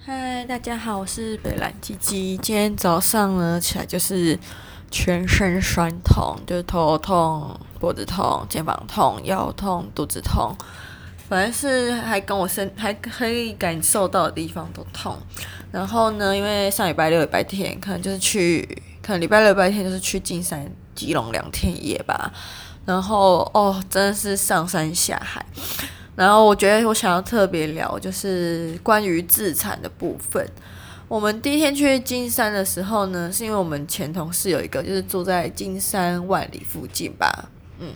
嗨，大家好，我是北兰鸡鸡。今天早上呢，起来就是全身酸痛，就是头痛、脖子痛、肩膀痛、腰痛、肚子痛，反正是还跟我身还可以感受到的地方都痛。然后呢，因为上礼拜六、礼拜天可能就是去，可能礼拜六、礼拜天就是去金山、基隆两天一夜吧。然后哦，真的是上山下海。然后我觉得我想要特别聊，就是关于自残的部分。我们第一天去金山的时候呢，是因为我们前同事有一个就是住在金山万里附近吧，嗯，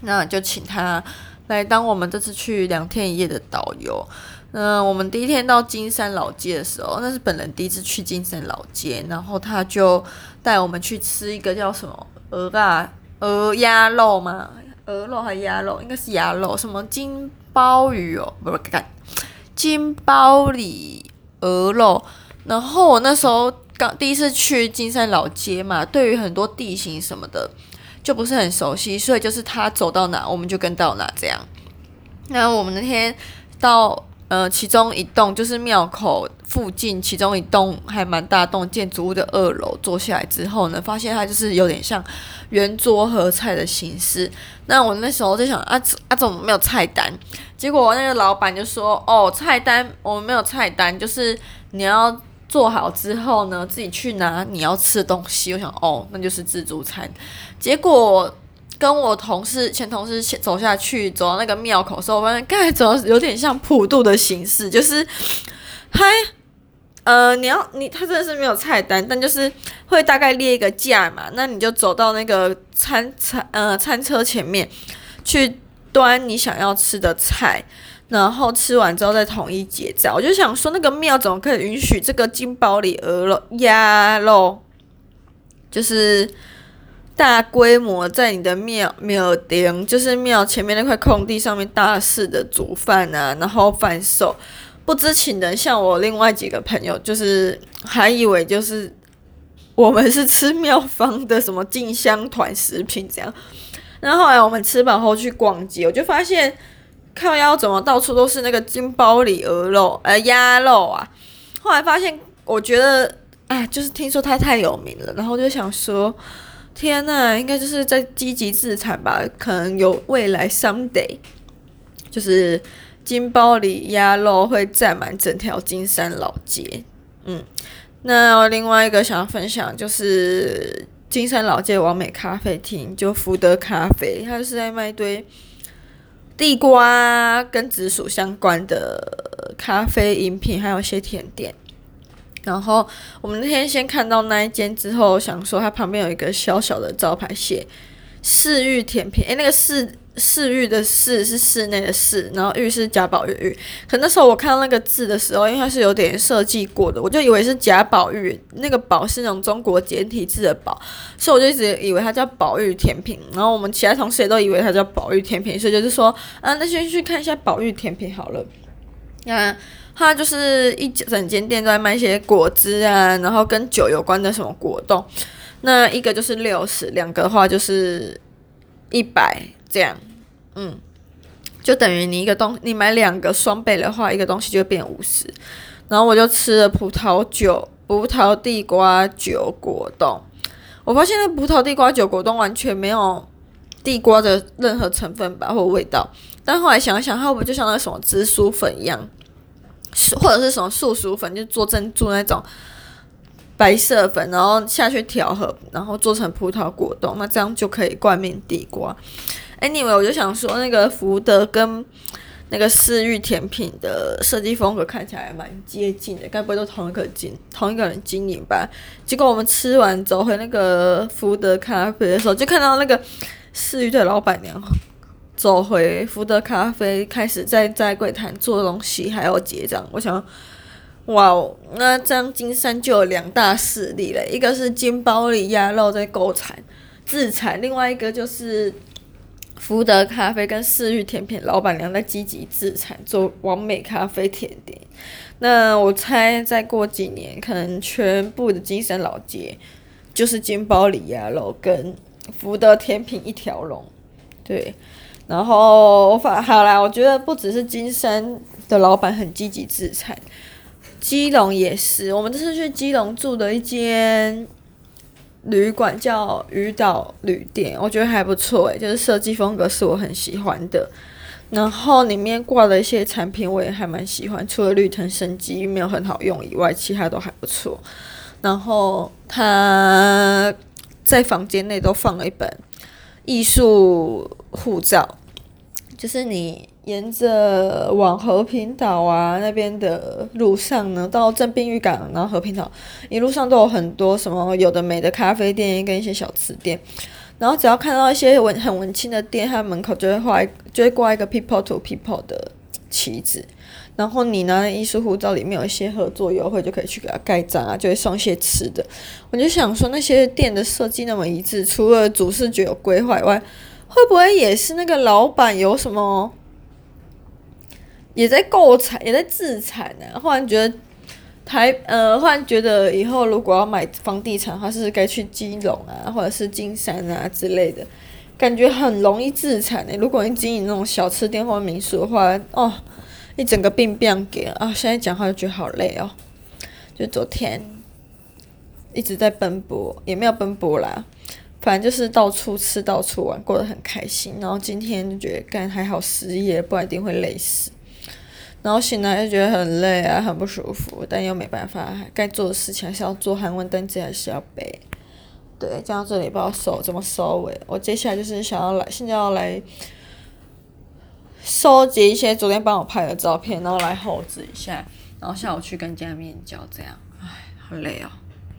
那就请他来当我们这次去两天一夜的导游。嗯，我们第一天到金山老街的时候，那是本人第一次去金山老街，然后他就带我们去吃一个叫什么鹅啊鹅鸭肉吗？鹅肉还鸭肉？应该是鸭肉。什么金鲍鱼哦，不是，看金鲍里鹅肉。然后我那时候刚第一次去金山老街嘛，对于很多地形什么的就不是很熟悉，所以就是他走到哪我们就跟到哪这样。那我们那天到。呃，其中一栋就是庙口附近，其中一栋还蛮大栋建筑物的二楼，坐下来之后呢，发现它就是有点像圆桌合菜的形式。那我那时候就想，啊啊，怎么没有菜单？结果那个老板就说，哦，菜单我们没有菜单，就是你要做好之后呢，自己去拿你要吃的东西。我想，哦，那就是自助餐。结果。跟我同事前同事走下去，走到那个庙口的时候，我发现刚才走有点像普渡的形式，就是，嗨，呃，你要你他真的是没有菜单，但就是会大概列一个价嘛，那你就走到那个餐餐呃餐车前面去端你想要吃的菜，然后吃完之后再统一结账。我就想说，那个庙怎么可以允许这个金包里鹅肉鸭肉，就是。大规模在你的庙庙顶，就是庙前面那块空地上面大肆的煮饭啊，然后贩售。不知情的，像我另外几个朋友，就是还以为就是我们是吃庙方的什么进香团食品这样。然后后来我们吃饱后去逛街，我就发现靠腰怎么到处都是那个金包里鹅肉呃鸭肉啊。后来发现，我觉得啊，就是听说它太有名了，然后就想说。天呐，应该就是在积极自残吧？可能有未来 someday，就是金包里鸭肉会占满整条金山老街。嗯，那另外一个想要分享就是金山老街完美咖啡厅，就福德咖啡，它就是在卖一堆地瓜跟紫薯相关的咖啡饮品，还有一些甜点。然后我们那天先看到那一间之后，想说它旁边有一个小小的招牌写“室玉甜品”。诶，那个“室”室玉的“室”是室内的“室”，然后“玉”是贾宝玉“玉”。可那时候我看到那个字的时候，因为它是有点设计过的，我就以为是贾宝玉，那个“宝”是那种中国简体字的“宝”，所以我就一直以为它叫“宝玉甜品”。然后我们其他同事也都以为它叫“宝玉甜品”，所以就是说，啊，那先去看一下“宝玉甜品”好了。啊。它就是一整间店都在卖一些果汁啊，然后跟酒有关的什么果冻。那一个就是六十，两个的话就是一百这样。嗯，就等于你一个东，你买两个双倍的话，一个东西就变五十。然后我就吃了葡萄酒、葡萄地瓜酒果冻。我发现那葡萄地瓜酒果冻完全没有地瓜的任何成分吧或味道。但后来想想，它不会就像那什么紫薯粉一样？或者是什么素薯粉，就做珍珠那种白色粉，然后下去调和，然后做成葡萄果冻，那这样就可以冠名地瓜。Anyway，我就想说，那个福德跟那个思域甜品的设计风格看起来蛮接近的，该不会都同一个经同一个人经营吧？结果我们吃完走回那个福德咖啡的时候，就看到那个思域的老板娘。走回福德咖啡，开始在在柜台做东西，还要结账。我想，哇哦，那这样金山就有两大势力了，一个是金包里鸭肉在勾产自产，另外一个就是福德咖啡跟四玉甜品老板娘在积极自产，做完美咖啡甜点。那我猜再过几年，可能全部的金山老街就是金包里鸭肉跟福德甜品一条龙，对。然后我反好啦，我觉得不只是金山的老板很积极自残，基隆也是，我们这次去基隆住的一间旅馆叫鱼岛旅店，我觉得还不错诶，就是设计风格是我很喜欢的。然后里面挂的一些产品我也还蛮喜欢，除了绿藤生机没有很好用以外，其他都还不错。然后他在房间内都放了一本艺术护照，就是你。沿着往和平岛啊那边的路上呢，到正滨渔港，然后和平岛一路上都有很多什么有的没的咖啡店跟一些小吃店，然后只要看到一些文很文青的店，它门口就会画就会挂一个 people to people 的旗子，然后你拿艺术护照里面有一些合作优惠，就可以去给他盖章啊，就会送些吃的。我就想说，那些店的设计那么一致，除了主视觉有规划以外，会不会也是那个老板有什么？也在购产，也在自产呢、忽然觉得台呃，忽然觉得以后如果要买房地产的话，是该去基隆啊，或者是金山啊之类的，感觉很容易自产呢、如果你经营那种小吃店或民宿的话，哦，一整个病变给啊！现在讲话就觉得好累哦。就昨天一直在奔波，也没有奔波啦，反正就是到处吃到处玩，过得很开心。然后今天就觉得干还好失业，不然一定会累死。然后醒来就觉得很累啊，很不舒服，但又没办法，该做的事情还是要做，韩文登机还是要背。对，讲到这里不知道收怎么收尾。我接下来就是想要来，现在要来收集一些昨天帮我拍的照片，然后来后置一下，然后下午去跟家面交，这样，唉，好累哦。